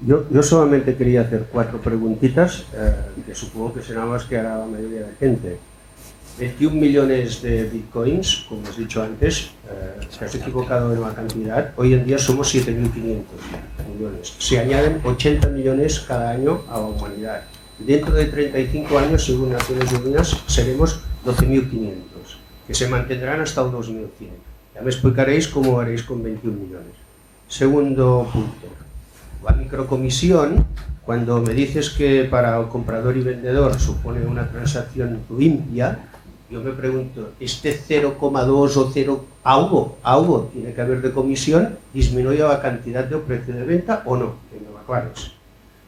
Yo, yo solamente quería hacer cuatro preguntitas, eh, que supongo que serán más que hará la mayoría de la gente. 21 millones de bitcoins, como has dicho antes, eh, te has equivocado en la cantidad, hoy en día somos 7.500 millones. Se añaden 80 millones cada año a la humanidad. Dentro de 35 años, según Naciones Unidas, seremos 12.500, que se mantendrán hasta el 2100. Ya me explicaréis cómo haréis con 21 millones. Segundo punto, la microcomisión, cuando me dices que para el comprador y vendedor supone una transacción limpia, yo me pregunto, ¿este 0,2 o 0 algo, algo tiene que haber de comisión, disminuye la cantidad de precio de venta o no? Que me lo aclares.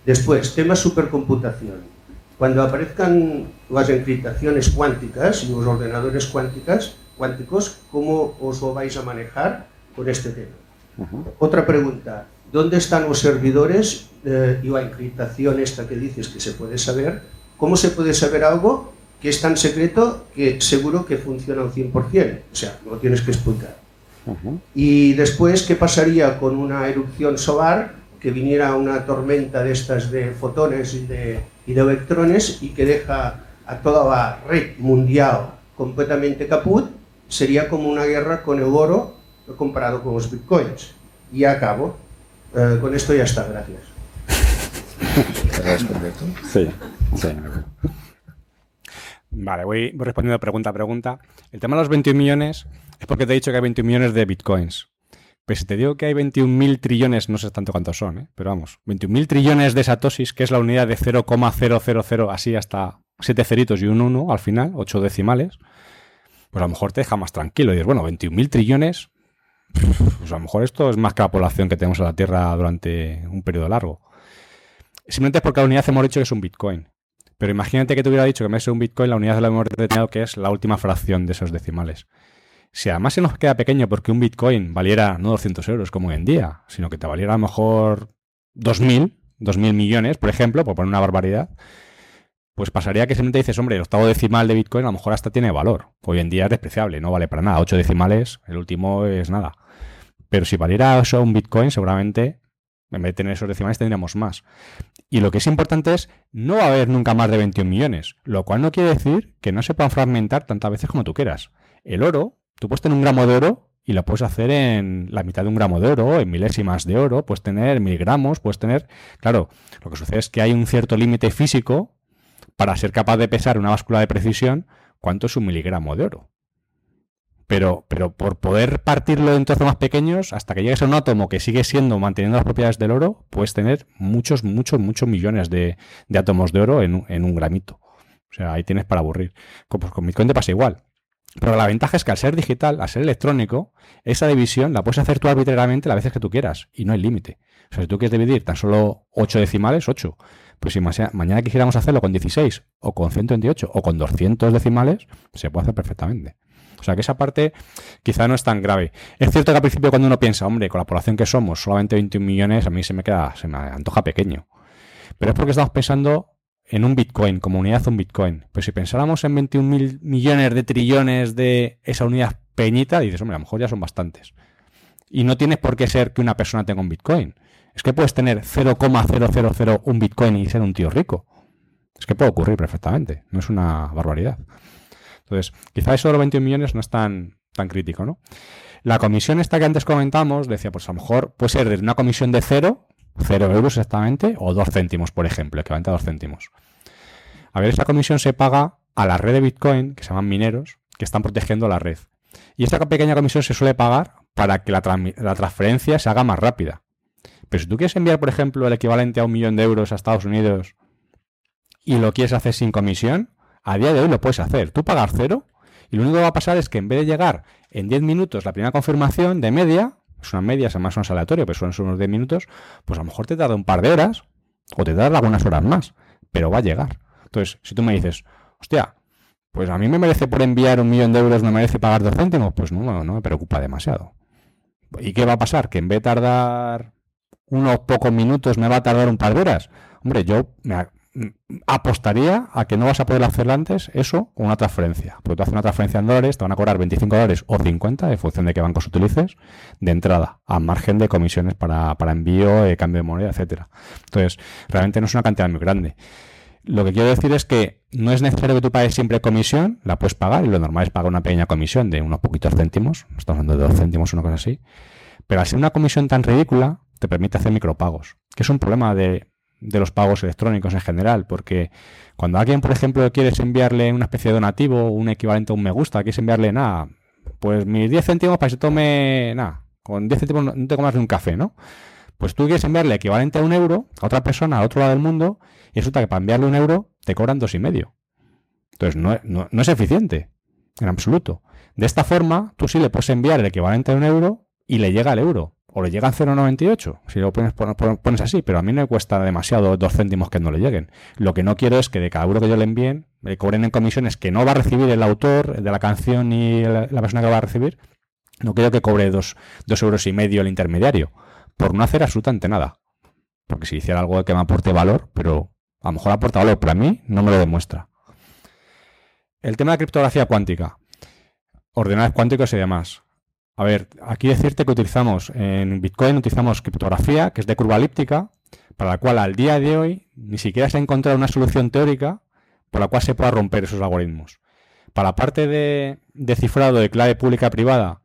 Después, tema supercomputación. Cuando aparezcan las encriptaciones cuánticas y los ordenadores cuánticas, cuánticos, ¿cómo os lo vais a manejar con este tema? Otra pregunta, ¿dónde están los servidores eh, y la encriptación esta que dices que se puede saber? ¿Cómo se puede saber algo que es tan secreto que seguro que funciona al 100%? O sea, no lo tienes que explicar. Y después, ¿qué pasaría con una erupción solar que viniera una tormenta de estas de fotones y de, y de electrones y que deja a toda la red mundial completamente caput? Sería como una guerra con el oro comparado con los bitcoins. Y acabo. Eh, con esto ya está, gracias. Sí, sí. Vale, voy, respondiendo pregunta a pregunta. El tema de los 21 millones es porque te he dicho que hay 21 millones de bitcoins. Pero si te digo que hay 21.000 trillones, no sé tanto cuántos son, ¿eh? pero vamos, 21.000 trillones de satosis, que es la unidad de 0,000 así hasta 7 ceritos y un 1 al final, 8 decimales, pues a lo mejor te deja más tranquilo y dices, bueno, 21.000 trillones, pues a lo mejor esto es más que la población que tenemos en la Tierra durante un periodo largo. Simplemente es porque la unidad hemos dicho que es un Bitcoin. Pero imagínate que te hubiera dicho que me es un Bitcoin, la unidad la hemos determinado que es la última fracción de esos decimales. Si además se nos queda pequeño porque un Bitcoin valiera no 200 euros como hoy en día, sino que te valiera a lo mejor 2.000, 2.000 millones, por ejemplo, por poner una barbaridad, pues pasaría que simplemente dices, hombre, el octavo decimal de Bitcoin a lo mejor hasta tiene valor. Hoy en día es despreciable, no vale para nada. Ocho decimales, el último es nada. Pero si valiera eso un Bitcoin, seguramente, en vez de tener esos decimales, tendríamos más. Y lo que es importante es, no va a haber nunca más de 21 millones, lo cual no quiere decir que no se puedan fragmentar tantas veces como tú quieras. El oro, tú puedes tener un gramo de oro y lo puedes hacer en la mitad de un gramo de oro, en milésimas de oro, puedes tener miligramos, puedes tener... Claro, lo que sucede es que hay un cierto límite físico para ser capaz de pesar una báscula de precisión cuánto es un miligramo de oro. Pero, pero por poder partirlo en trozos más pequeños, hasta que llegues a un átomo que sigue siendo, manteniendo las propiedades del oro, puedes tener muchos, muchos, muchos millones de, átomos de oro en, un gramito. O sea, ahí tienes para aburrir. Pues con Bitcoin te pasa igual. Pero la ventaja es que al ser digital, al ser electrónico, esa división la puedes hacer tú arbitrariamente las veces que tú quieras y no hay límite. O sea, si tú quieres dividir tan solo 8 decimales, 8. Pues si mañana quisiéramos hacerlo con 16 o con 128 o con 200 decimales, se puede hacer perfectamente. O sea que esa parte quizá no es tan grave. Es cierto que al principio cuando uno piensa, hombre, con la población que somos, solamente 21 millones, a mí se me queda, se me antoja pequeño. Pero es porque estamos pensando en un Bitcoin, como unidad un Bitcoin. Pues si pensáramos en 21 mil millones de trillones de esa unidad peñita, dices, hombre, a lo mejor ya son bastantes. Y no tienes por qué ser que una persona tenga un Bitcoin. Es que puedes tener 0,001 Bitcoin y ser un tío rico. Es que puede ocurrir perfectamente. No es una barbaridad. Entonces, quizá eso de los 21 millones no es tan, tan crítico, ¿no? La comisión esta que antes comentamos, decía, pues a lo mejor puede ser una comisión de cero, cero euros exactamente, o dos céntimos, por ejemplo, equivalente a dos céntimos. A ver, esta comisión se paga a la red de Bitcoin, que se llaman mineros, que están protegiendo la red. Y esta pequeña comisión se suele pagar para que la, la transferencia se haga más rápida. Pero si tú quieres enviar, por ejemplo, el equivalente a un millón de euros a Estados Unidos y lo quieres hacer sin comisión, a día de hoy lo puedes hacer. Tú pagas cero y lo único que va a pasar es que en vez de llegar en 10 minutos la primera confirmación de media, es una media, además son aleatorio, pero son unos 10 minutos, pues a lo mejor te tarda un par de horas o te tarda algunas horas más, pero va a llegar. Entonces, si tú me dices, hostia, pues a mí me merece por enviar un millón de euros, me merece pagar dos céntimos, pues no, no me preocupa demasiado. ¿Y qué va a pasar? Que en vez de tardar unos pocos minutos me va a tardar un par de horas. Hombre, yo apostaría a que no vas a poder hacer antes eso con una transferencia. Porque tú haces una transferencia en dólares, te van a cobrar 25 dólares o 50, en función de qué bancos utilices, de entrada, a margen de comisiones para, envío, eh, cambio de moneda, etcétera. Entonces, realmente no es una cantidad muy grande. Lo que quiero decir es que no es necesario que tú pagues siempre comisión, la puedes pagar y lo normal es pagar una pequeña comisión de unos poquitos céntimos, estamos hablando de dos céntimos una cosa así, pero al una comisión tan ridícula, te permite hacer micropagos, que es un problema de, los pagos electrónicos en general, porque cuando alguien, por ejemplo, quieres enviarle una especie de donativo, un equivalente a un me gusta, quieres enviarle nada, pues mis 10 céntimos para que se tome, nada, con 10 céntimos no te comas ni un café, ¿no? Pues tú quieres enviarle equivalente a un euro a otra persona al otro lado del mundo y resulta que para enviarle un euro te cobran dos y medio. Entonces no, no es eficiente, en absoluto. De esta forma, tú sí le puedes enviar el equivalente a un euro y le llega el euro o le llegan 0,98, si lo pones, pones, así, pero a mí no me cuesta demasiado dos céntimos que no le lleguen. Lo que no quiero es que de cada euro que yo le envíen, le cobren en comisiones que no va a recibir el autor de la canción ni la, persona que va a recibir. No quiero que cobre dos, euros y medio el intermediario, por no hacer absolutamente nada. Porque si hiciera algo que me aporte valor, pero a lo mejor aporta valor, pero a mí no me lo demuestra. El tema de criptografía cuántica, ordenadores cuánticos y demás. A ver, aquí decirte que utilizamos en Bitcoin utilizamos criptografía, que es de curva elíptica, para la cual al día de hoy ni siquiera se ha encontrado una solución teórica por la cual se pueda romper esos algoritmos. Para la parte de, cifrado de clave pública privada,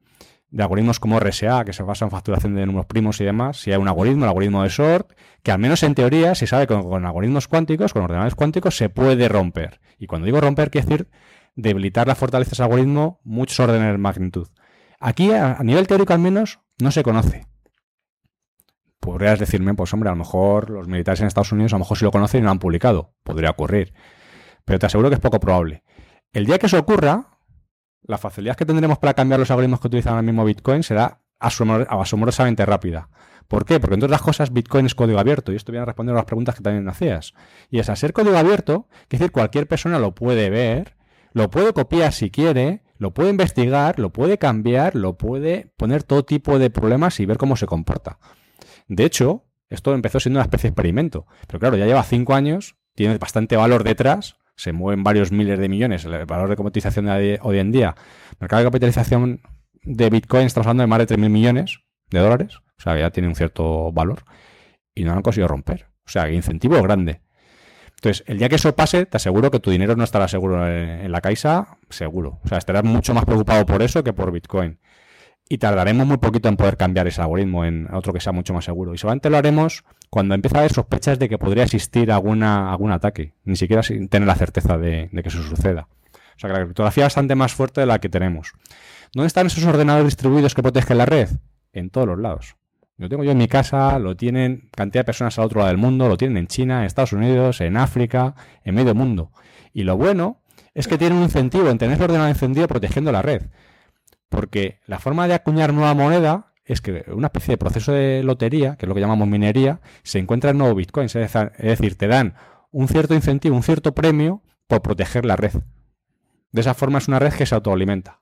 de algoritmos como RSA, que se basa en facturación de números primos y demás, si hay un algoritmo, el algoritmo de SORT, que al menos en teoría se sabe que con algoritmos cuánticos, con ordenadores cuánticos, se puede romper. Y cuando digo romper, quiere decir debilitar la fortaleza de ese algoritmo muchos órdenes de magnitud. Aquí, a, nivel teórico al menos, no se conoce. Podrías decirme, pues hombre, a lo mejor los militares en Estados Unidos a lo mejor sí lo conocen y no lo han publicado. Podría ocurrir. Pero te aseguro que es poco probable. El día que eso ocurra, la facilidad que tendremos para cambiar los algoritmos que utilizan ahora mismo Bitcoin será asombrosamente rápida. ¿Por qué? Porque entre otras cosas Bitcoin es código abierto y esto viene a responder a las preguntas que también hacías. Y es a ser código abierto, es decir, cualquier persona lo puede ver, lo puede copiar si quiere lo puede investigar, lo puede cambiar, lo puede poner todo tipo de problemas y ver cómo se comporta. De hecho, esto empezó siendo una especie de experimento, pero claro, ya lleva cinco años, tiene bastante valor detrás, se mueven varios miles de millones, el valor de cotización de hoy en día, mercado de capitalización de Bitcoin estamos hablando de más de 3.000 millones de dólares, o sea, ya tiene un cierto valor, y no han conseguido romper. O sea, incentivo grande. Entonces, el día que eso pase, te aseguro que tu dinero no estará seguro en, la Caixa, seguro. O sea, estarás mucho más preocupado por eso que por Bitcoin. Y tardaremos muy poquito en poder cambiar ese algoritmo en otro que sea mucho más seguro. Y solamente lo haremos cuando empiece a haber sospechas de que podría existir algún ataque, ni siquiera sin tener la certeza de, de que eso suceda. O sea que la criptografía es bastante más fuerte de la que tenemos. ¿Dónde están esos ordenadores distribuidos que protegen la red? En todos los lados. Lo tengo yo en mi casa, lo tienen cantidad de personas al otro lado del mundo, lo tienen en China, en Estados Unidos, en África, en medio mundo. Y lo bueno es que tienen un incentivo en tener el ordenador encendido protegiendo la red. Porque la forma de acuñar nueva moneda es que una especie de proceso de lotería, que es lo que llamamos minería, se encuentra en nuevo Bitcoin. Es decir, te dan un cierto incentivo, un cierto premio por proteger la red. De esa forma es una red que se autoalimenta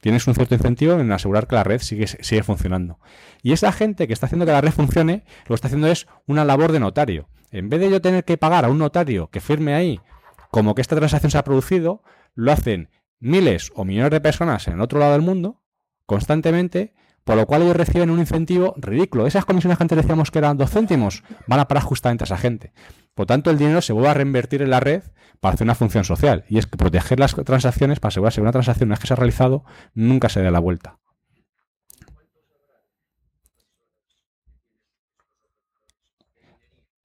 tienes un cierto incentivo en asegurar que la red sigue, sigue funcionando. Y esa gente que está haciendo que la red funcione, lo que está haciendo es una labor de notario. En vez de yo tener que pagar a un notario que firme ahí como que esta transacción se ha producido, lo hacen miles o millones de personas en el otro lado del mundo, constantemente, por lo cual ellos reciben un incentivo ridículo. Esas comisiones que antes decíamos que eran dos céntimos, van a parar justamente a esa gente. Por tanto, el dinero se vuelve a reinvertir en la red para hacer una función social. Y es que proteger las transacciones para asegurarse que una transacción, una vez que se ha realizado, nunca se dé la vuelta.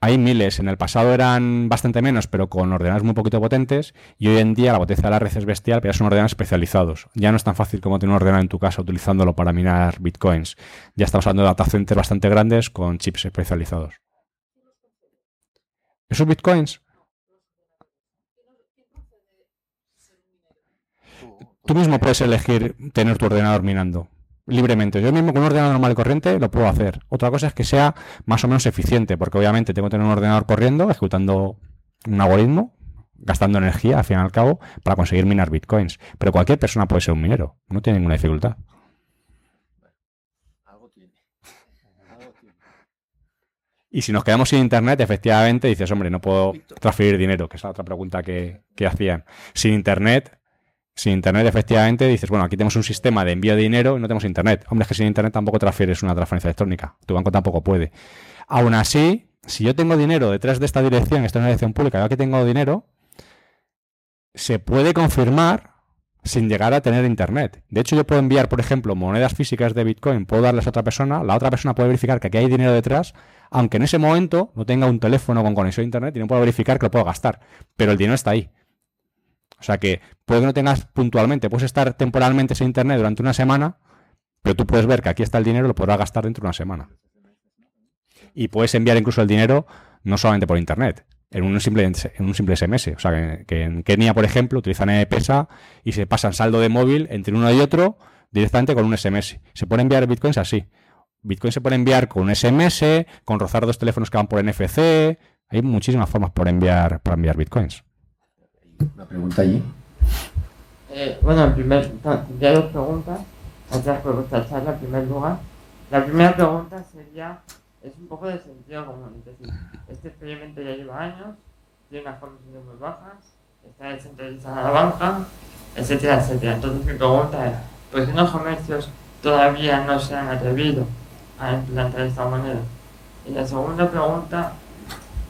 Hay miles, en el pasado eran bastante menos, pero con ordenadores muy poquito potentes, y hoy en día la potencia de la red es bestial, pero son ordenadores especializados. Ya no es tan fácil como tener un ordenador en tu casa utilizándolo para minar bitcoins. Ya estamos hablando de data centers bastante grandes con chips especializados. Esos bitcoins Tú mismo puedes elegir tener tu ordenador minando libremente. Yo mismo con un ordenador normal y corriente lo puedo hacer. Otra cosa es que sea más o menos eficiente, porque obviamente tengo que tener un ordenador corriendo, ejecutando un algoritmo, gastando energía, al fin y al cabo, para conseguir minar bitcoins. Pero cualquier persona puede ser un minero, no tiene ninguna dificultad. Y si nos quedamos sin internet, efectivamente dices, hombre, no puedo transferir dinero, que es la otra pregunta que, que hacían. Sin internet, sin internet, efectivamente, dices, bueno, aquí tenemos un sistema de envío de dinero y no tenemos internet. Hombre, es que sin internet tampoco transfieres una transferencia electrónica. Tu banco tampoco puede. Aún así, si yo tengo dinero detrás de esta dirección, esta es una dirección pública, yo aquí tengo dinero, se puede confirmar sin llegar a tener internet. De hecho, yo puedo enviar, por ejemplo, monedas físicas de Bitcoin, puedo darles a otra persona, la otra persona puede verificar que aquí hay dinero detrás, aunque en ese momento no tenga un teléfono con conexión a internet y no pueda verificar que lo puedo gastar, pero el dinero está ahí. O sea que puede que no tengas puntualmente, puedes estar temporalmente sin internet durante una semana, pero tú puedes ver que aquí está el dinero lo podrás gastar dentro de una semana. Y puedes enviar incluso el dinero no solamente por internet, en un simple, en un simple SMS. O sea, que, en Kenia, por ejemplo, utilizan pesa y se pasan saldo de móvil entre uno y otro directamente con un SMS. Se puede enviar bitcoins así. Bitcoin se puede enviar con un SMS, con rozar dos teléfonos que van por NFC. Hay muchísimas formas por enviar, para enviar bitcoins. Una pregunta allí. Eh, bueno, en primer, ya dos preguntas. Gracias por vuestra charla en primer lugar. La primera pregunta sería es un poco de sentido común. Es decir, este experimento ya lleva años, tiene unas comisiones muy bajas, está descentralizada la banca, etcétera, etcétera. Entonces mi pregunta es, ¿por qué los comercios todavía no se han atrevido a implantar esta moneda? Y la segunda pregunta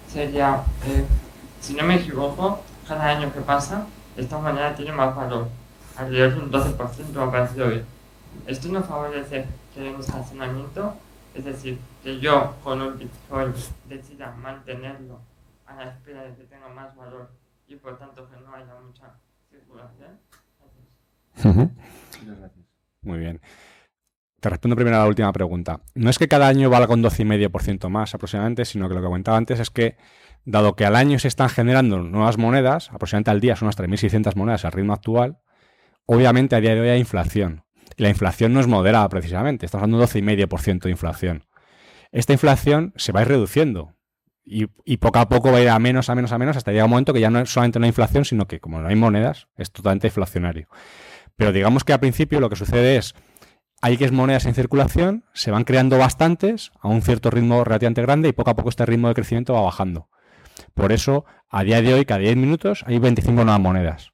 sería, eh, si no me equivoco, cada año que pasa, esta moneda tiene más valor, alrededor de un 12% me ha parecido bien. ¿Esto no favorece que el estacionamiento es decir, que yo con un Bitcoin decida mantenerlo a la espera de que tenga más valor y por tanto que no haya mucha circulación. Muy bien. Te respondo primero a la última pregunta. No es que cada año valga un 12,5% más aproximadamente, sino que lo que comentaba antes es que, dado que al año se están generando nuevas monedas, aproximadamente al día son unas 3.600 monedas al ritmo actual, obviamente a día de hoy hay inflación la inflación no es moderada precisamente, estamos hablando de un 12,5% de inflación. Esta inflación se va a ir reduciendo y, poco a poco va a ir a menos, a menos, a menos, hasta llegar un momento que ya no es solamente una inflación, sino que como no hay monedas, es totalmente inflacionario. Pero digamos que al principio lo que sucede es, hay que es monedas en circulación, se van creando bastantes a un cierto ritmo relativamente grande y poco a poco este ritmo de crecimiento va bajando. Por eso, a día de hoy, cada 10 minutos hay 25 nuevas monedas.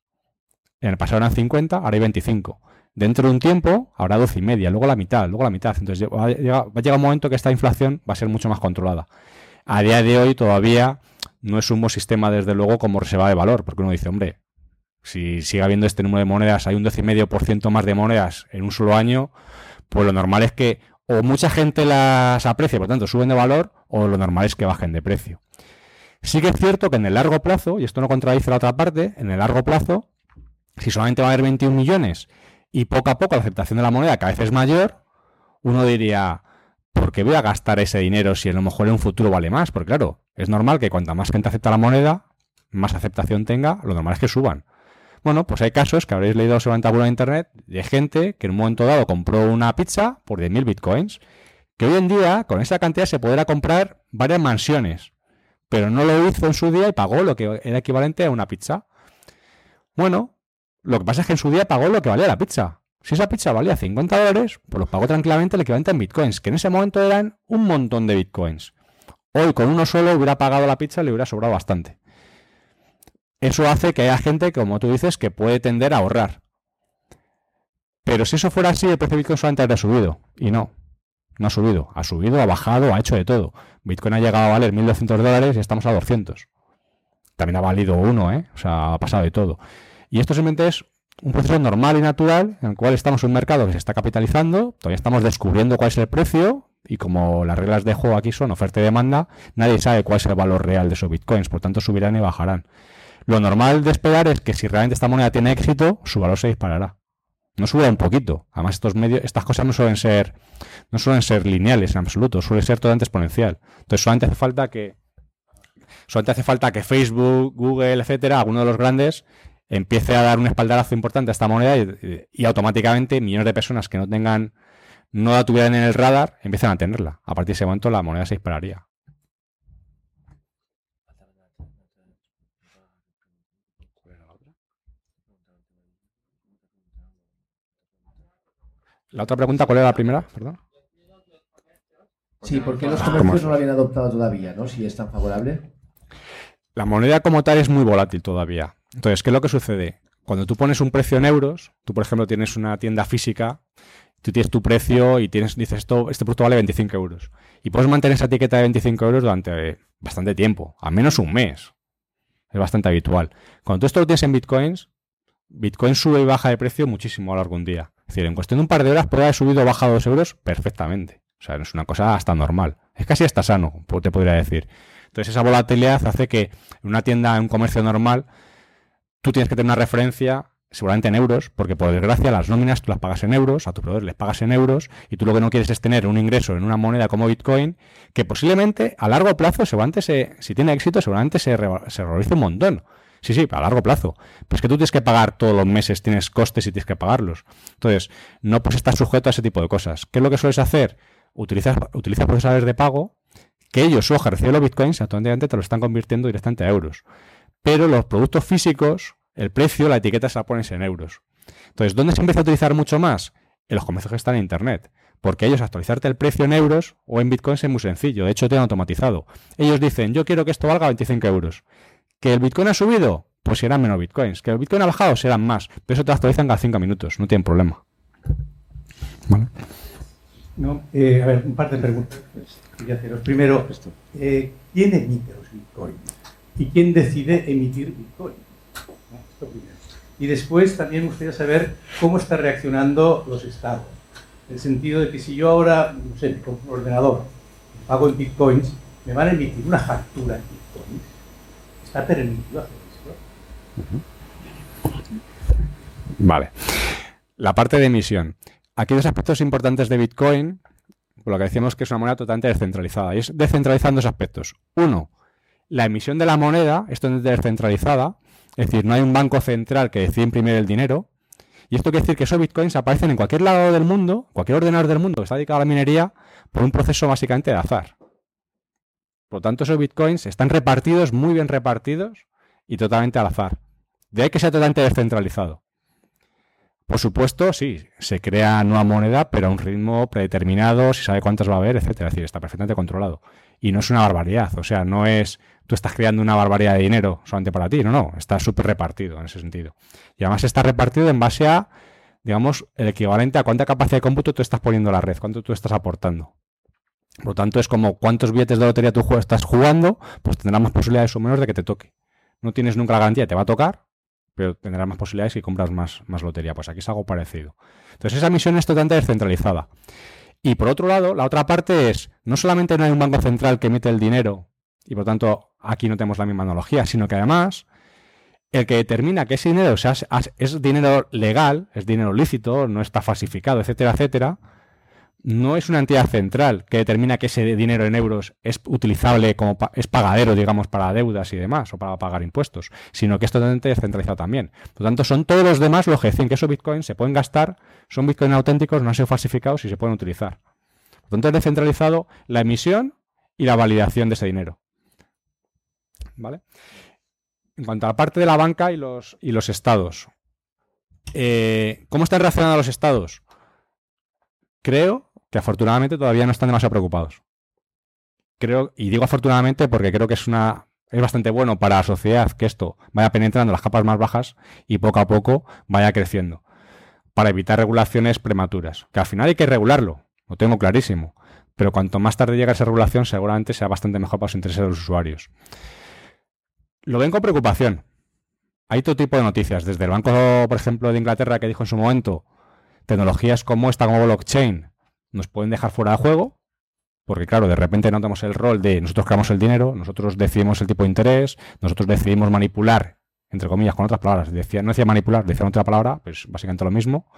En el pasado eran 50, ahora hay 25. Dentro de un tiempo habrá 12 y media, luego la mitad, luego la mitad. Entonces va a, llegar, un momento que esta inflación va a ser mucho más controlada. A día de hoy todavía no es un buen sistema, desde luego, como reserva de valor, porque uno dice, hombre, si sigue habiendo este número de monedas, hay un 12,5% más de monedas en un solo año, pues lo normal es que o mucha gente las aprecia, por tanto suben de valor, o lo normal es que bajen de precio. Sí que es cierto que en el largo plazo, y esto no contradice la otra parte, en el largo plazo, si solamente va a haber 21 millones y poco a poco la aceptación de la moneda cada vez es mayor, uno diría, ¿por qué voy a gastar ese dinero si a lo mejor en un futuro vale más? Porque claro, es normal que cuanta más gente acepta la moneda, más aceptación tenga, lo normal es que suban. Bueno, pues hay casos que habréis leído sobre en internet de gente que en un momento dado compró una pizza por 10.000 bitcoins, que hoy en día con esa cantidad se podrá comprar varias mansiones, pero no lo hizo en su día y pagó lo que era equivalente a una pizza. Bueno, lo que pasa es que en su día pagó lo que valía la pizza. Si esa pizza valía 50 dólares, pues lo pagó tranquilamente el equivalente en bitcoins, que en ese momento eran un montón de bitcoins. Hoy con uno solo hubiera pagado la pizza y le hubiera sobrado bastante. Eso hace que haya gente, como tú dices, que puede tender a ahorrar. Pero si eso fuera así, el precio de Bitcoin solamente habría subido. Y no, no ha subido. Ha subido, ha bajado, ha hecho de todo. Bitcoin ha llegado a valer 1.200 dólares y estamos a 200. También ha valido uno, ¿eh? O sea, ha pasado de todo. Y esto simplemente es un proceso normal y natural en el cual estamos en un mercado que se está capitalizando, todavía estamos descubriendo cuál es el precio y como las reglas de juego aquí son oferta y demanda, nadie sabe cuál es el valor real de esos bitcoins, por tanto subirán y bajarán. Lo normal de esperar es que si realmente esta moneda tiene éxito, su valor se disparará. No sube un poquito. Además, estos medios, estas cosas no suelen ser, no suelen ser lineales en absoluto, suele ser totalmente exponencial. Entonces solamente hace falta que, solamente hace falta que Facebook, Google, etcétera, alguno de los grandes, empiece a dar un espaldarazo importante a esta moneda y, automáticamente millones de personas que no tengan, no la tuvieran en el radar, empiezan a tenerla. A partir de ese momento la moneda se dispararía. La otra pregunta, ¿cuál era la primera? Perdón. Sí, porque los comercios no lo habían adoptado todavía, ¿no? Si es tan favorable. La moneda como tal es muy volátil todavía. Entonces, ¿qué es lo que sucede? Cuando tú pones un precio en euros, tú por ejemplo tienes una tienda física, tú tienes tu precio y tienes, dices, esto, este producto vale 25 euros. Y puedes mantener esa etiqueta de 25 euros durante bastante tiempo, al menos un mes. Es bastante habitual. Cuando tú esto lo tienes en bitcoins, Bitcoin sube y baja de precio muchísimo a lo largo de un día. Decir, en cuestión de un par de horas puede haber subido o bajado dos euros perfectamente. O sea, es una cosa hasta normal. Es casi hasta sano, te podría decir. Entonces, esa volatilidad hace que en una tienda, en un comercio normal, tú tienes que tener una referencia seguramente en euros, porque por desgracia las nóminas tú las pagas en euros, a tu proveedor les pagas en euros, y tú lo que no quieres es tener un ingreso en una moneda como Bitcoin, que posiblemente a largo plazo, seguramente se, si tiene éxito, seguramente se, se un montón. Sí, sí, a largo plazo. Pero es que tú tienes que pagar todos los meses, tienes costes y tienes que pagarlos. Entonces, no puedes estar sujeto a ese tipo de cosas. ¿Qué es lo que sueles hacer? Utilizas, utilizas procesadores de pago que ellos, su reciben los bitcoins, automáticamente te lo están convirtiendo directamente a euros. Pero los productos físicos, el precio, la etiqueta se la pones en euros. Entonces, ¿dónde se empieza a utilizar mucho más? En los comercios que están en Internet. Porque ellos actualizarte el precio en euros o en bitcoins es muy sencillo. De hecho, te han automatizado. Ellos dicen, yo quiero que esto valga 25 euros. ¿Que el Bitcoin ha subido? Pues serán menos Bitcoins. ¿Que el Bitcoin ha bajado? Serán más. Pero eso te actualizan cada 5 minutos. No tienen problema. ¿Vale? No, eh, a ver, un par de preguntas. Quería haceros. Primero, eh, ¿quién emite los Bitcoins? ¿Y quién decide emitir Bitcoin? Esto primero. Y después también me gustaría saber cómo están reaccionando los estados. En el sentido de que si yo ahora, no sé, con un ordenador, pago en Bitcoins, me van a emitir una factura en Bitcoins está permitido hacer esto. Vale. La parte de emisión. Aquí dos aspectos importantes de Bitcoin, por lo que decíamos que es una moneda totalmente descentralizada. Y es descentralizando dos aspectos. Uno, la emisión de la moneda, es descentralizada, es decir, no hay un banco central que decide imprimir el dinero. Y esto quiere decir que esos bitcoins aparecen en cualquier lado del mundo, cualquier ordenador del mundo que está dedicado a la minería, por un proceso básicamente de azar. Por lo tanto, esos bitcoins están repartidos, muy bien repartidos y totalmente al azar. De ahí que sea totalmente descentralizado. Por supuesto, sí, se crea nueva moneda, pero a un ritmo predeterminado, se sabe cuántas va a haber, etcétera. Es decir, está perfectamente controlado. Y no es una barbaridad, o sea, no es tú estás creando una barbaridad de dinero solamente para ti, no, no, está súper repartido en ese sentido. Y además está repartido en base a, digamos, el equivalente a cuánta capacidad de cómputo tú estás poniendo a la red, cuánto tú estás aportando. Por lo tanto, es como cuántos billetes de lotería tú estás jugando, pues tendrás más posibilidades o menos de que te toque. No tienes nunca la garantía, te va a tocar, pero tendrás más posibilidades si compras más, más lotería. Pues aquí es algo parecido. Entonces, esa misión es totalmente descentralizada. Y por otro lado, la otra parte es, no solamente no hay un banco central que emite el dinero, y por tanto aquí no tenemos la misma analogía, sino que además el que determina que ese dinero es dinero legal, es dinero lícito, no está falsificado, etcétera, etcétera, no es una entidad central que determina que ese dinero en euros es utilizable como es pagadero, digamos, para deudas y demás, o para pagar impuestos, sino que es totalmente descentralizado también. Por lo tanto, son todos los demás los que dicen que esos bitcoins se pueden gastar, son bitcoins auténticos, no han sido falsificados y se pueden utilizar. Por lo tanto, es descentralizado la emisión y la validación de ese dinero. ¿Vale? En cuanto a la parte de la banca y los, y los estados. Eh, ¿Cómo están reaccionando los estados? Creo que afortunadamente todavía no están demasiado preocupados. Creo, y digo afortunadamente porque creo que es una es bastante bueno para la sociedad que esto vaya penetrando las capas más bajas y poco a poco vaya creciendo. Para evitar regulaciones prematuras. Que al final hay que regularlo, lo tengo clarísimo. Pero cuanto más tarde llegue esa regulación, seguramente sea bastante mejor para los intereses de los usuarios. Lo ven con preocupación. Hay todo tipo de noticias. Desde el Banco, por ejemplo, de Inglaterra, que dijo en su momento, tecnologías como esta, como blockchain, nos pueden dejar fuera de juego, porque claro, de repente no tenemos el rol de nosotros creamos el dinero, nosotros decidimos el tipo de interés, nosotros decidimos manipular, entre comillas, con otras palabras. Decía, no decía manipular, decía otra palabra, pues básicamente lo mismo.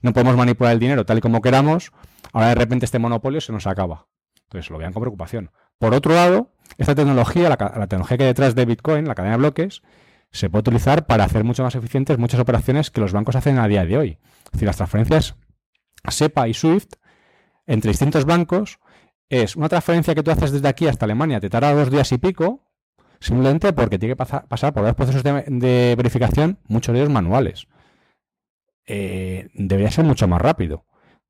No podemos manipular el dinero tal y como queramos, ahora de repente este monopolio se nos acaba. Entonces lo vean con preocupación. Por otro lado, esta tecnología, la, la tecnología que hay detrás de Bitcoin, la cadena de bloques, se puede utilizar para hacer mucho más eficientes muchas operaciones que los bancos hacen a día de hoy. Es decir, las transferencias SEPA y SWIFT entre distintos bancos es una transferencia que tú haces desde aquí hasta Alemania, te tarda dos días y pico, simplemente porque tiene que pasar, por los procesos de, verificación, muchos de ellos manuales. Eh, debería ser mucho más rápido.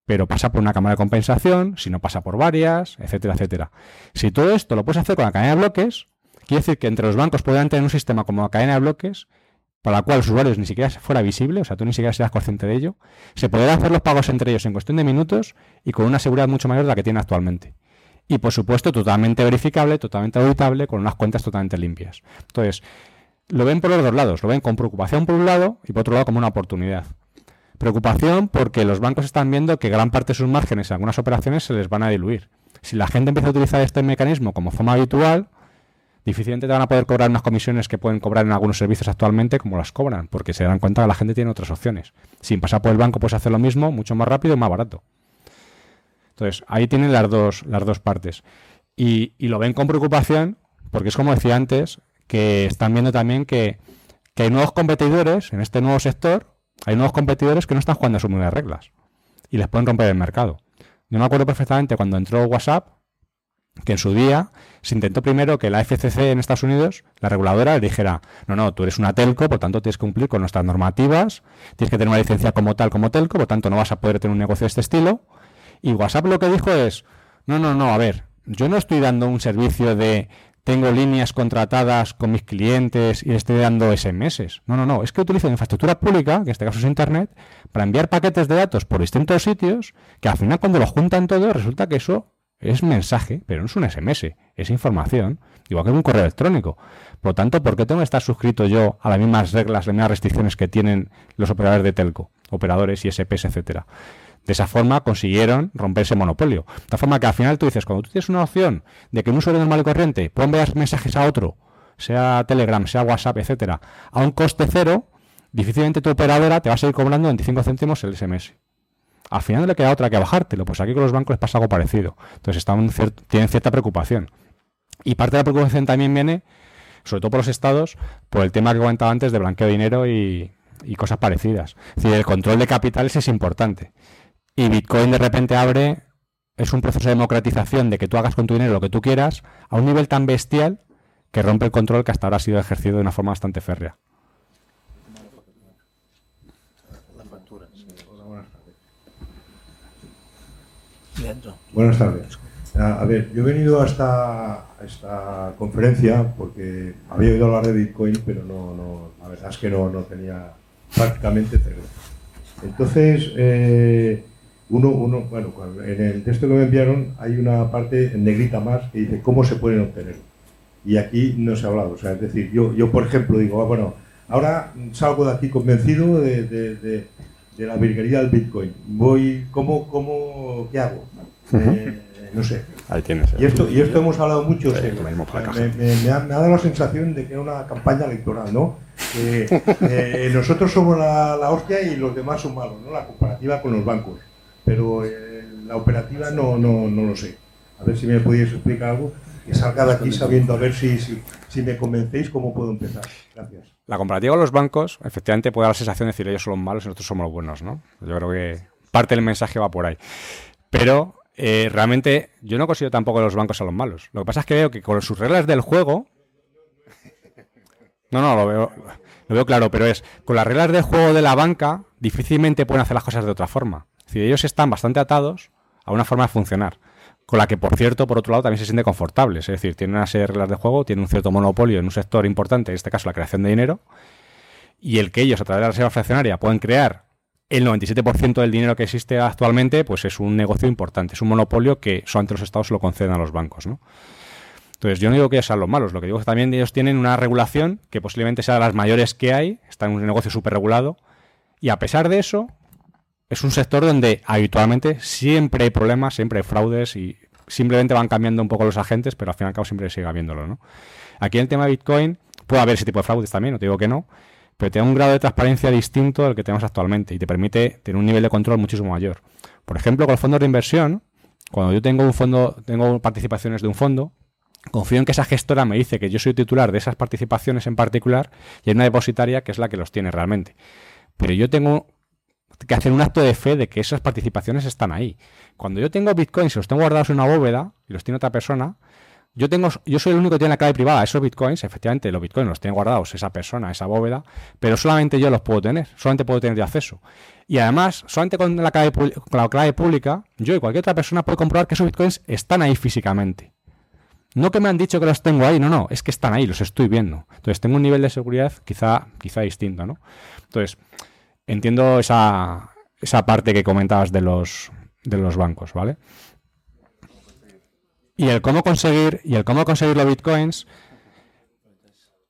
pero pasa por una cámara de compensación, si no pasa por varias, etcétera, etcétera. Si todo esto lo puedes hacer con la cadena de bloques, quiere decir que entre los bancos podrían tener un sistema como la cadena de bloques, para la cual los usuarios ni siquiera fuera visible, o sea, tú ni siquiera seas consciente de ello, se podrían hacer los pagos entre ellos en cuestión de minutos y con una seguridad mucho mayor de la que tiene actualmente. Y por supuesto, totalmente verificable, totalmente auditable, con unas cuentas totalmente limpias. Entonces, lo ven por los dos lados, lo ven con preocupación por un lado y por otro lado como una oportunidad. Preocupación porque los bancos están viendo que gran parte de sus márgenes en algunas operaciones se les van a diluir. Si la gente empieza a utilizar este mecanismo como forma habitual, difícilmente te van a poder cobrar unas comisiones que pueden cobrar en algunos servicios actualmente como las cobran, porque se dan cuenta que la gente tiene otras opciones. Sin pasar por el banco puedes hacer lo mismo, mucho más rápido y más barato. Entonces, ahí tienen las dos, las dos partes. Y, y lo ven con preocupación, porque es como decía antes, que están viendo también que, que hay nuevos competidores en este nuevo sector, hay nuevos competidores que no están jugando a sus mismas reglas y les pueden romper el mercado. Yo me acuerdo perfectamente cuando entró WhatsApp, que en su día se intentó primero que la FCC en Estados Unidos, la reguladora, le dijera, no, no, tú eres una telco, por tanto tienes que cumplir con nuestras normativas, tienes que tener una licencia como tal, como telco, por tanto no vas a poder tener un negocio de este estilo. Y WhatsApp lo que dijo es, no, no, no, a ver, yo no estoy dando un servicio de tengo líneas contratadas con mis clientes y le estoy dando SMS. No, no, no, es que utilizo infraestructura pública, que en este caso es Internet, para enviar paquetes de datos por distintos sitios, que al final cuando lo juntan todo resulta que eso es mensaje, pero no es un SMS, es información, igual que un correo electrónico. Por lo tanto, ¿por qué tengo que estar suscrito yo a las mismas reglas, las mismas restricciones que tienen los operadores de telco, operadores, ISPs, etcétera? De esa forma consiguieron romper ese monopolio. De tal forma que al final tú dices, cuando tú tienes una opción de que un usuario normal y corriente pueda enviar mensajes a otro, sea Telegram, sea WhatsApp, etcétera, a un coste cero, difícilmente tu operadora te va a seguir cobrando 25 céntimos el SMS. Al final le queda otra que bajártelo, pues aquí con los bancos les pasa algo parecido. Entonces tienen cierta preocupación. Y parte de la preocupación también viene, sobre todo por los estados, por el tema que comentaba antes de blanqueo de dinero y, y cosas parecidas. Es decir, el control de capitales es importante. Y Bitcoin de repente abre, es un proceso de democratización de que tú hagas con tu dinero lo que tú quieras a un nivel tan bestial que rompe el control que hasta ahora ha sido ejercido de una forma bastante férrea. Buenas tardes. A, a ver, yo he venido a esta, conferencia porque había oído hablar de Bitcoin, pero no, no, la verdad es que no, no tenía prácticamente cero. Entonces, eh, uno, uno, bueno, en el texto que me enviaron hay una parte en negrita más que dice cómo se pueden obtener. Y aquí no se ha hablado. O sea, es decir, yo, yo por ejemplo, digo, ah, bueno, ahora salgo de aquí convencido de- de la virguería del Bitcoin. Voy, ¿cómo, cómo, qué hago? Eh, no sé. Ahí tienes. Y esto, y esto hemos hablado mucho. Sí, me, me- me ha, me ha dado la sensación de que era una campaña electoral, ¿no? Eh, nosotros somos la, la hostia y los demás son malos, ¿no? La comparativa con los bancos. Pero eh, la operativa no, no, no lo sé. A ver si me podéis explicar algo. Que salga de aquí sabiendo a ver si, si, si me convencéis cómo puedo empezar. Gracias. La comparativa con los bancos, efectivamente, puede dar la sensación de decir ellos son los malos y nosotros somos los buenos, ¿no? Yo creo que parte del mensaje va por ahí. Pero eh, realmente yo no considero tampoco los bancos sean los malos. Lo que pasa es que veo que con sus reglas del juego. No, no, lo veo, lo veo claro, pero es con las reglas del juego de la banca difícilmente pueden hacer las cosas de otra forma. Es decir, ellos están bastante atados a una forma de funcionar, con la que, por cierto, por otro lado, también se sienten confortables. Es decir, tienen una serie de reglas de juego, tienen un cierto monopolio en un sector importante, en este caso la creación de dinero, y el que ellos, a través de la reserva fraccionaria, puedan crear el 97% del dinero que existe actualmente, pues es un negocio importante, es un monopolio que solamente los estados lo conceden a los bancos, ¿no? Entonces, yo no digo que ellos sean los malos, lo que digo es que también ellos tienen una regulación que posiblemente sea de las mayores que hay, está en un negocio súper regulado, y a pesar de eso, es un sector donde habitualmente siempre hay problemas, siempre hay fraudes y simplemente van cambiando un poco los agentes, pero al fin y al cabo siempre sigue habiéndolo, ¿no? Aquí en el tema de Bitcoin puede haber ese tipo de fraudes también, no te digo que no, pero te da un grado de transparencia distinto al que tenemos actualmente y te permite tener un nivel de control muchísimo mayor. Por ejemplo, con los fondos de inversión, cuando yo tengo un fondo, tengo participaciones de un fondo, confío en que esa gestora me dice que yo soy titular de esas participaciones en particular y hay una depositaria que es la que los tiene realmente. Pero yo tengo que hacer un acto de fe de que esas participaciones están ahí. Cuando yo tengo bitcoins y los tengo guardados en una bóveda y los tiene otra persona, yo tengo, yo soy el único que tiene la clave privada, esos bitcoins, efectivamente, los bitcoins los tiene guardados esa persona, esa bóveda, pero solamente yo los puedo tener, solamente puedo tener de acceso. Y además, solamente con la clave, con la clave pública, yo y cualquier otra persona puede comprobar que esos bitcoins están ahí físicamente. No que me han dicho que los tengo ahí, no, no, es que están ahí, los estoy viendo. Entonces tengo un nivel de seguridad quizá, quizá distinto, ¿no? Entonces, entiendo esa, esa parte que comentabas de los, de los bancos, ¿vale? Y el cómo conseguir, y el cómo conseguir los bitcoins,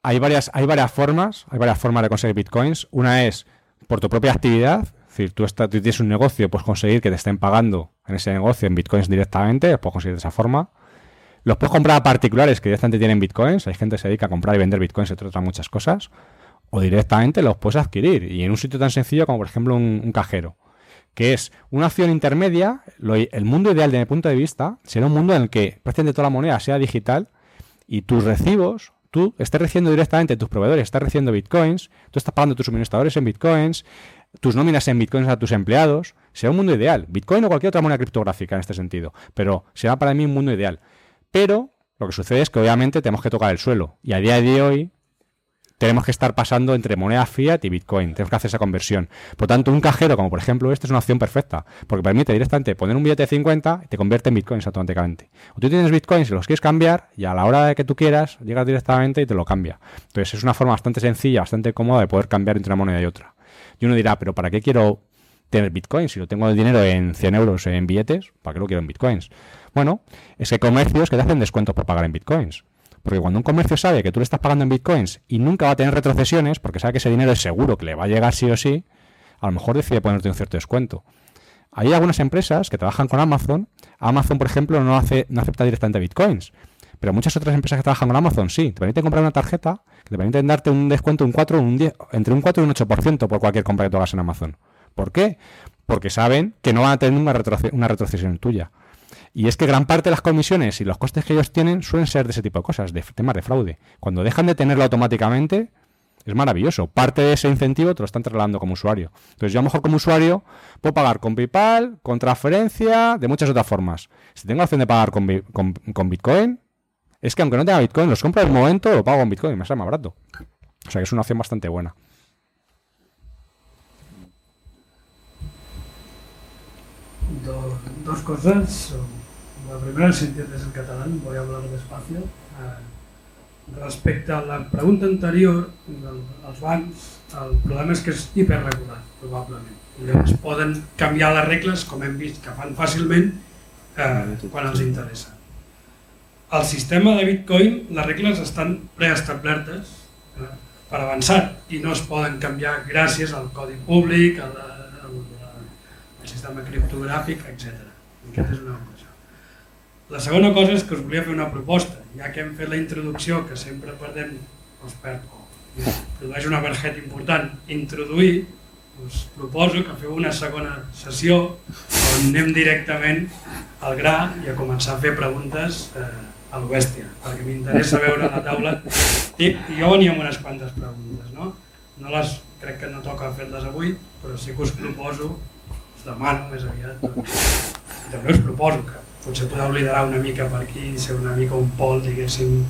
hay varias, hay varias formas, hay varias formas de conseguir bitcoins. Una es por tu propia actividad, es decir, tú, estás, tú tienes un negocio, puedes conseguir que te estén pagando en ese negocio en bitcoins directamente, puedes conseguir de esa forma. Los puedes comprar a particulares que directamente tienen bitcoins, hay gente que se dedica a comprar y vender bitcoins, entre otras muchas cosas, o directamente los puedes adquirir, y en un sitio tan sencillo como por ejemplo un cajero que es una acción intermedia, el mundo ideal desde mi punto de vista será un mundo en el que prácticamente toda la moneda sea digital y tus recibos, tú estés recibiendo directamente, tus proveedores estás recibiendo bitcoins, tú estás pagando tus suministradores en bitcoins, tus nóminas en bitcoins a tus empleados, será un mundo ideal. Bitcoin o cualquier otra moneda criptográfica en este sentido, pero será para mí un mundo ideal. Pero lo que sucede es que obviamente tenemos que tocar el suelo y a día de hoy tenemos que estar pasando entre moneda fiat y Bitcoin. Tenemos que hacer esa conversión. Por tanto, un cajero, como por ejemplo este, es una opción perfecta, porque permite directamente poner un billete de 50 y te convierte en Bitcoins automáticamente. O tú tienes Bitcoins y los quieres cambiar, y a la hora que tú quieras, llegas directamente y te lo cambia. Entonces, es una forma bastante sencilla, bastante cómoda de poder cambiar entre una moneda y otra. Y uno dirá, ¿pero para qué quiero tener Bitcoins? Si lo tengo el dinero en 100 euros en billetes, ¿para qué lo quiero en Bitcoins? Bueno, es que comercios que te hacen descuentos por pagar en Bitcoins. Porque cuando un comercio sabe que tú le estás pagando en bitcoins y nunca va a tener retrocesiones, porque sabe que ese dinero es seguro que le va a llegar sí o sí, a lo mejor decide ponerte un cierto descuento. Hay algunas empresas que trabajan con Amazon. Amazon, por ejemplo, no, hace, no acepta directamente bitcoins. Pero muchas otras empresas que trabajan con Amazon sí. Te permiten comprar una tarjeta que te permiten darte un descuento un 4, un 10, entre un 4 y un 8% por cualquier compra que tú hagas en Amazon. ¿Por qué? Porque saben que no van a tener una retrocesión tuya. Y es que gran parte de las comisiones y los costes que ellos tienen suelen ser de ese tipo de cosas, de temas de fraude. Cuando dejan de tenerlo automáticamente, es maravilloso. Parte de ese incentivo te lo están trasladando como usuario. Entonces yo a lo mejor como usuario puedo pagar con PayPal, con transferencia, de muchas otras formas. Si tengo opción de pagar con, con- Bitcoin, es que aunque no tenga Bitcoin, los compro al momento, lo pago con Bitcoin, me sale más barato. O sea que es una opción bastante buena. Do- dos cosas. La primera, si entiendes el catalán, voy a hablar despacio. Eh, respecte a la pregunta anterior del, als bancs, el problema és que és hiperregulat, probablement. Llavors poden canviar les regles, com hem vist que fan fàcilment, eh, quan els interessa. El sistema de Bitcoin, les regles estan preestablertes eh, per avançar i no es poden canviar gràcies al codi públic, al, al, al sistema criptogràfic, etc. Aquesta és una cosa. La segona cosa és que us volia fer una proposta, ja que hem fet la introducció, que sempre perdem, els perd, produeix una verget important, introduir, us proposo que feu una segona sessió on anem directament al gra i a començar a fer preguntes eh, a lo bèstia, perquè m'interessa veure la taula. I jo venia amb unes quantes preguntes, no? No les, crec que no toca fer-les avui, però sí que us proposo, us demano més aviat, doncs, també us proposo que potser podeu liderar una mica per aquí, ser una mica un pol, diguéssim,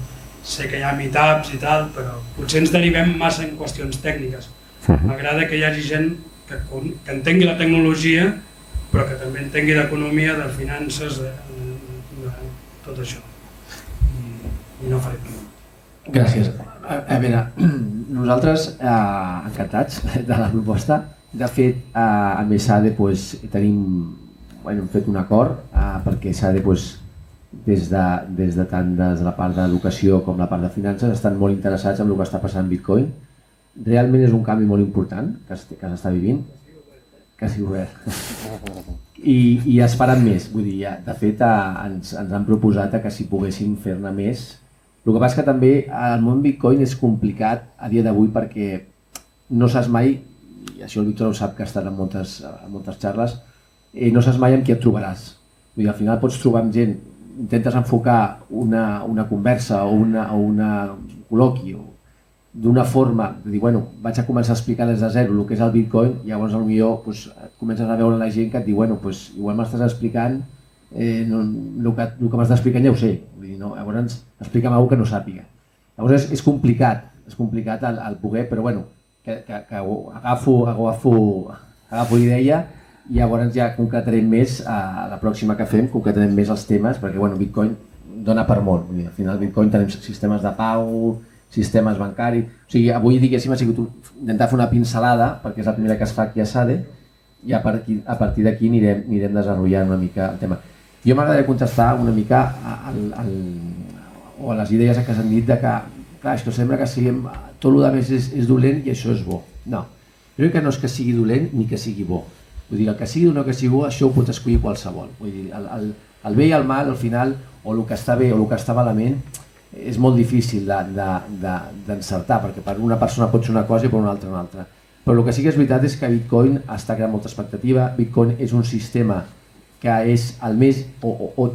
sé que hi ha meetups i tal, però potser ens derivem massa en qüestions tècniques. M'agrada que hi hagi gent que, que entengui la tecnologia, però que també entengui d'economia, de finances, de, de, de tot això. I, i no faré més. Gràcies. A, a veure, nosaltres eh, encantats de la proposta. De fet, eh, amb ESADE pues, tenim, bueno, hem fet un acord eh, perquè ESADE pues, des, de, des de tant des de la part d'educació com la part de finances estan molt interessats en el que està passant Bitcoin. Realment és un canvi molt important que es- que s'està vivint, que sigui obert. I, i es faran més, vull dir, ja, de fet eh, ens, ens han proposat que si poguéssim fer-ne més el que passa que també el món Bitcoin és complicat a dia d'avui perquè no saps mai, i això el Víctor ho sap que ha estat en moltes, en moltes xarles, eh, no saps mai amb qui et trobaràs. Dir, al final pots trobar amb gent, intentes enfocar una, una conversa o una, o una un col·loqui d'una forma de dir, bueno, vaig a començar a explicar des de zero el que és el Bitcoin i llavors potser doncs, comences a veure la gent que et diu, bueno, doncs, igual m'estàs explicant eh, no, el que, el que m'està explicant ja ho sé. Vull dir, no? Llavors, explica'm alguna que no sàpiga. Llavors, és, és complicat, és complicat el, el poder, però bueno, que, que, que agafo, agafo, agafo idea i llavors ja concretarem més a la pròxima que fem, concretarem més els temes, perquè bueno, Bitcoin dona per molt. Vull dir, al final Bitcoin tenim sistemes de pau, sistemes bancaris... O sigui, avui diguéssim ha sigut intentar fer una pincelada, perquè és la primera que es fa aquí a SADE, i a partir, a partir d'aquí anirem, anirem desenvolupant una mica el tema. Jo m'agradaria contestar una mica al, al, o a les idees que s'han dit de que, clar, que sembla que siguem, tot el més és, és dolent i això és bo. No, jo crec que no és que sigui dolent ni que sigui bo. Vull dir, el que sigui o no que sigui bo, això ho pot escollir qualsevol. Vull dir, el, el, el bé i el mal, al final, o el que està bé o el que està malament, és molt difícil d'encertar, de, de, perquè per una persona pot ser una cosa i per una altra una altra. Però el que sí que és veritat és que Bitcoin està creant molta expectativa, Bitcoin és un sistema que és el més, o, o, o,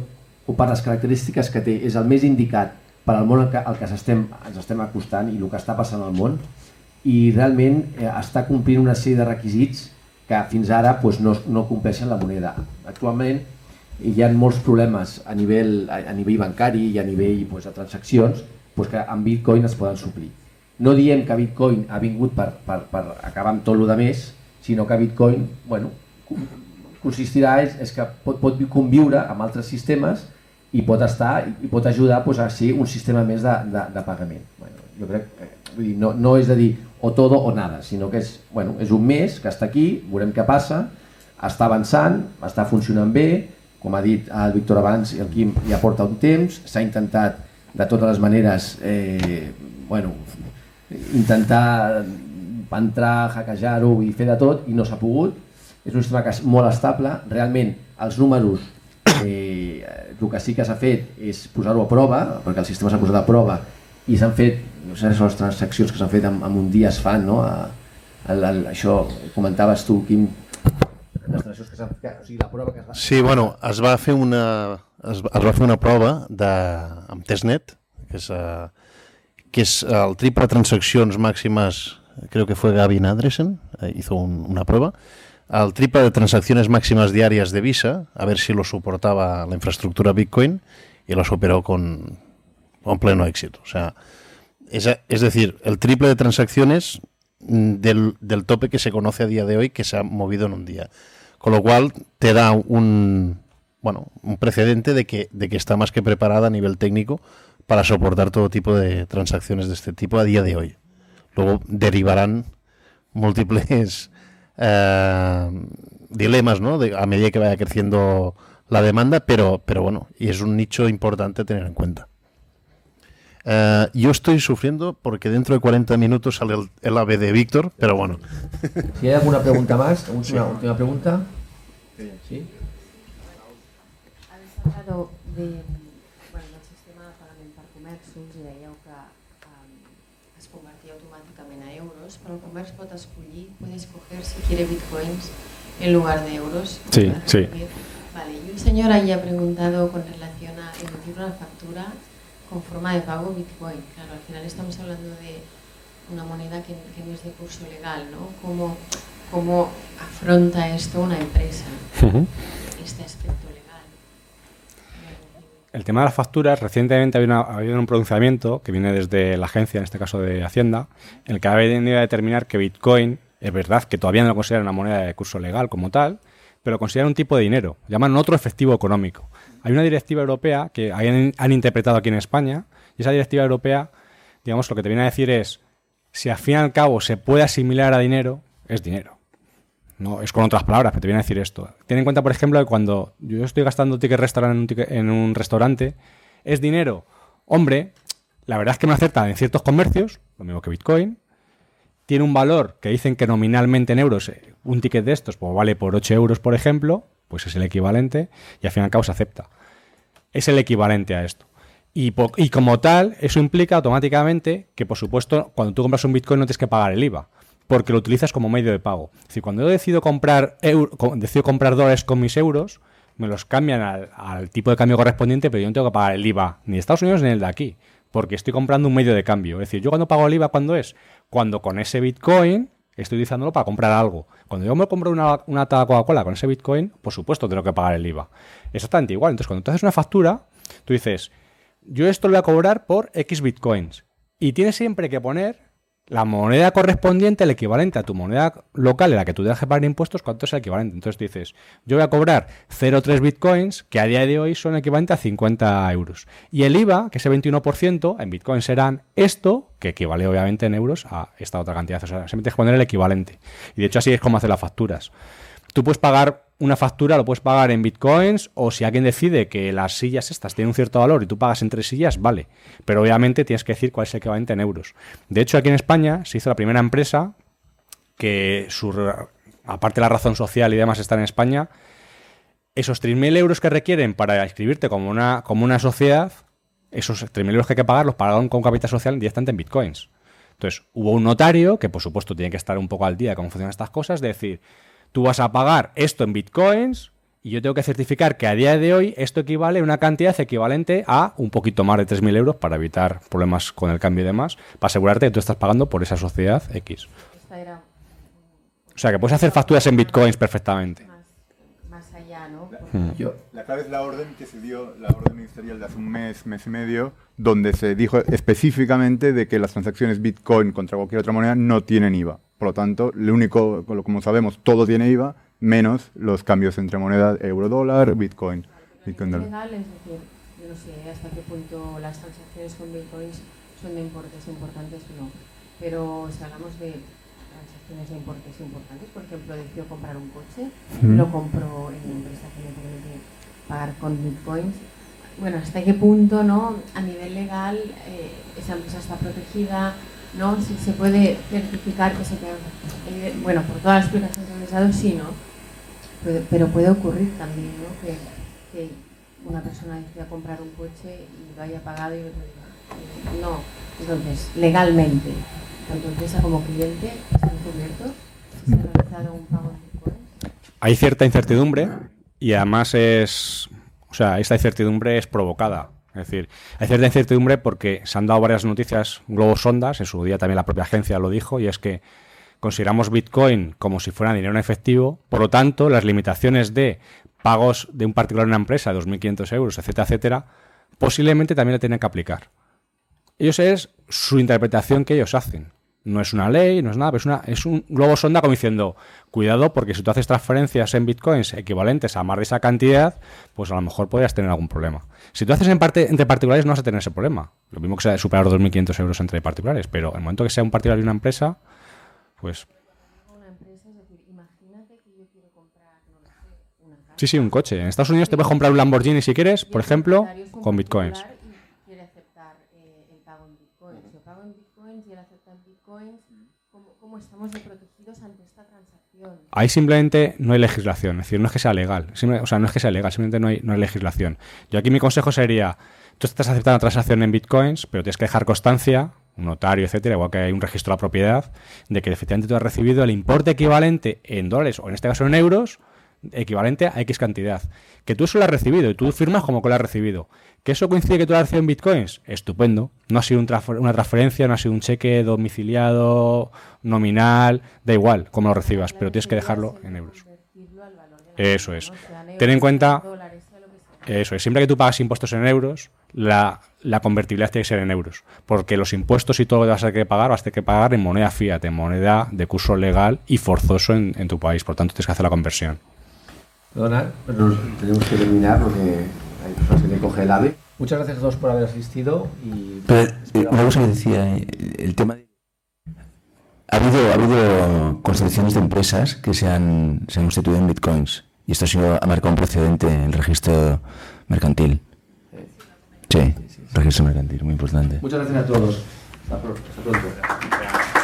o per les característiques que té, és el més indicat per al món al que, al que estem, ens estem acostant i el que està passant al món, i realment eh, està complint una sèrie de requisits que fins ara pues, no, no compleixen la moneda. Actualment, hi ha molts problemes a nivell, a, a nivell bancari i a nivell pues, de transaccions pues, que amb Bitcoin es poden suplir. No diem que Bitcoin ha vingut per, per, per acabar amb tot el més, sinó que Bitcoin bueno, consistirà és, és que pot, pot conviure amb altres sistemes i pot estar i pot ajudar pues, a ser un sistema més de, de, de pagament. Bueno, jo crec, vull dir, no, no és de dir o todo o nada, sinó que és, bueno, és un mes que està aquí, veurem què passa, està avançant, està funcionant bé, com ha dit el Víctor abans, el Quim ja porta un temps, s'ha intentat de totes les maneres eh, bueno, intentar entrar, hackejar-ho i fer de tot i no s'ha pogut. És un sistema que és molt estable, realment els números eh, el que sí que s'ha fet és posar-ho a prova, perquè el sistema s'ha posat a prova i s'han fet, no sé si les transaccions que s'han fet en, en un dia es fan, no? A, el, el, això comentaves tu, Quim, les transaccions que s'han fet, o sigui, la prova que es va. Sí, bueno, es va fer una, es, es va fer una prova de, amb testnet, que és, uh, que és el triple transaccions màximes, creo que fue Gavin Andresen, eh, hizo un, una prueba, al triple de transacciones máximas diarias de Visa, a ver si lo soportaba la infraestructura Bitcoin, y lo superó con, con pleno éxito. O sea, es, es decir, el triple de transacciones mm, del, del tope que se conoce a día de hoy que se ha movido en un día. Con lo cual te da un, bueno, un precedente de que, de que está más que preparada a nivel técnico para soportar todo tipo de transacciones de este tipo a día de hoy. Luego derivarán múltiples eh, dilemas ¿no? de, a medida que vaya creciendo la demanda, pero, pero bueno, y es un nicho importante tener en cuenta. Uh, yo estoy sufriendo porque dentro de 40 minutos sale el, el ave de Víctor, pero bueno. Si hay alguna pregunta más, última, sí. última pregunta. ¿Sí? Habéis hablado de, bueno, del sistema de pagament per comerços i dèieu que um, es convertia automàticament a euros, però el comerç pot escollir, puede escoger si quiere bitcoins en lugar de euros. Sí, sí. Vale, y un señor ahí ha preguntado con relación a emitir una factura con forma de pago Bitcoin. Claro, al final estamos hablando de una moneda que, que no es de curso legal, ¿no? ¿Cómo, cómo afronta esto una empresa, uh -huh. este aspecto legal? El tema de las facturas, recientemente ha habido, una, ha habido un pronunciamiento que viene desde la agencia, en este caso de Hacienda, en el que ha venido a determinar que Bitcoin, es verdad que todavía no lo considera una moneda de curso legal como tal, pero consideran un tipo de dinero, llaman otro efectivo económico. Hay una directiva europea que han, interpretado aquí en España y esa directiva europea, digamos, lo que te viene a decir es, si al fin y al cabo se puede asimilar a dinero, es dinero. No, es con otras palabras, pero te viene a decir esto. Ten en cuenta, por ejemplo, que cuando yo estoy gastando ticket restaurant en un, ticket, en un restaurante, es dinero. Hombre, la verdad es que me acepta en ciertos comercios, lo mismo que Bitcoin, tiene un valor que dicen que nominalmente en euros, un ticket de estos pues vale por 8 euros, por ejemplo, pues es el equivalente y al fin y al cabo se acepta. Es el equivalente a esto. Y, y, como tal, eso implica automáticamente que, por supuesto, cuando tú compras un Bitcoin no tienes que pagar el IVA, porque lo utilizas como medio de pago. Es decir, cuando yo decido comprar, euro, decido comprar dólares con mis euros, me los cambian al, al, tipo de cambio correspondiente, pero yo no tengo que pagar el IVA ni de Estados Unidos ni el de aquí, porque estoy comprando un medio de cambio. Es decir, yo cuando pago el IVA, ¿cuándo es? Cuando con ese Bitcoin estoy utilizándolo para comprar algo. Cuando yo me compro una, una de Coca-Cola con ese Bitcoin, por supuesto tengo que pagar el IVA. Exactamente igual. Entonces, cuando tú haces una factura, tú dices, yo esto lo voy a cobrar por X Bitcoins. Y tienes siempre que poner la moneda correspondiente, el equivalente a tu moneda local en la que tú dejas pagar impuestos, ¿cuánto es el equivalente? Entonces dices, yo voy a cobrar 0,3 bitcoins, que a día de hoy son equivalentes a 50 euros. Y el IVA, que es el 21%, en bitcoins serán esto, que equivale obviamente en euros a esta otra cantidad. O sea, siempre tienes que poner el equivalente. Y de hecho así es como hacer las facturas. Tú puedes pagar una factura, lo puedes pagar en bitcoins o si alguien decide que las sillas estas tienen un cierto valor y tú pagas en tres sillas, vale. Pero obviamente tienes que decir cuál es el equivalente en euros. De hecho, aquí en España se hizo la primera empresa que, su, aparte de la razón social y demás, está en España. Esos 3.000 euros que requieren para inscribirte como una, como una sociedad, esos 3.000 euros que hay que pagar los pagaron con capital social directamente en bitcoins. Entonces, hubo un notario que, por supuesto, tiene que estar un poco al día de cómo funcionan estas cosas, de decir, tú vas a pagar esto en bitcoins y yo tengo que certificar que a día de hoy esto equivale a una cantidad equivalente a un poquito más de 3.000 euros para evitar problemas con el cambio y demás, para asegurarte que tú estás pagando por esa sociedad X. O sea, que puedes hacer facturas en bitcoins perfectamente. Yo, La clave es la orden que se dio, la orden ministerial de hace un mes, mes y medio, donde se dijo específicamente de que las transacciones Bitcoin contra cualquier otra moneda no tienen IVA. Por lo tanto, lo único, como sabemos, todo tiene IVA, menos los cambios entre moneda euro-dólar, Bitcoin. Bitcoin Es legal, es decir, yo no sé hasta qué punto las transacciones con bitcoins son de importes importantes o no, pero si hablamos de de importes importantes, por ejemplo, decido comprar un coche, lo compro en una empresa que me permite pagar con bitcoins, bueno, hasta qué punto, ¿no? A nivel legal, eh, esa empresa está protegida, ¿no? Si se puede certificar que se quedan, eh, bueno, por toda la explicación que habéis dado, sí, ¿no? Pero puede ocurrir también, ¿no? Que, que una persona decida comprar un coche y lo haya pagado y otro diga, eh, no. Entonces, legalmente, tanto empresa como cliente están cubiertos si se ha realizado un pago en bitcoin. Hay cierta incertidumbre y además es. O sea, esta incertidumbre es provocada. Es decir, hay cierta incertidumbre porque se han dado varias noticias globos sondas, en su día también la propia agencia lo dijo, y es que consideramos Bitcoin como si fuera dinero en efectivo, por lo tanto, las limitaciones de pagos de un particular en una empresa de 2.500 euros, etcétera, etcétera, posiblemente también le tienen que aplicar. Ellos es su interpretación que ellos hacen. No es una ley, no es nada, pero es, una, es un globo sonda como diciendo, cuidado porque si tú haces transferencias en bitcoins equivalentes a más de esa cantidad, pues a lo mejor podrías tener algún problema. Si tú haces en parte, entre particulares no vas a tener ese problema. Lo mismo que sea superar los 2.500 euros entre particulares, pero en el momento que sea un particular y una empresa, pues Una empresa, es decir, imagínate que yo quiero comprar, no lo sé, una casa. sí, sí, un coche. En Estados Unidos te puedes comprar un Lamborghini si quieres, por ejemplo, con bitcoins. particular y quiere aceptar eh, el pago en bitcoins. Yo pago en bitcoins y él acepta en bitcoins. ¿Cómo, cómo estamos de protegidos ante esta transacción? Ahí simplemente no hay legislación, es decir, no es que sea legal, o sea, no es que sea legal, simplemente no hay, no hay legislación. Yo aquí mi consejo sería, tú estás aceptando una transacción en bitcoins, pero tienes que dejar constancia, un notario, etcétera, igual que hay un registro de la propiedad, de que efectivamente tú has recibido el importe equivalente en dólares, o en este caso en euros, equivalente a X cantidad. Que tú eso lo has recibido y tú firmas como que lo has recibido. ¿Que eso coincide que tú lo has recibido en bitcoins? Estupendo. No ha sido un transfer- una transferencia, no ha sido un cheque domiciliado, nominal, da igual cómo lo recibas, pero tienes que dejarlo en euros. Eso es. Ten en cuenta, eso es, siempre que tú pagas impuestos en euros, la, la convertibilidad tiene que ser en euros, porque los impuestos y todo lo que vas a tener que pagar, vas a tener que pagar en moneda fiat, en moneda de curso legal y forzoso en tu país, por tanto tienes que hacer la conversión. Perdona, pero nos tenemos que terminar porque hay personas que le coge el ave. Muchas gracias a todos por haber asistido y Pero, eh, una cosa que decía, eh, el tema de... Ha habido, ha habido constituciones de empresas que se han, se han constituido en bitcoins y esto ha, sido, ha marcado un precedente en el registro mercantil. Sí, registro mercantil, muy importante. muchas gracias a todos. Hasta, pro- hasta pronto.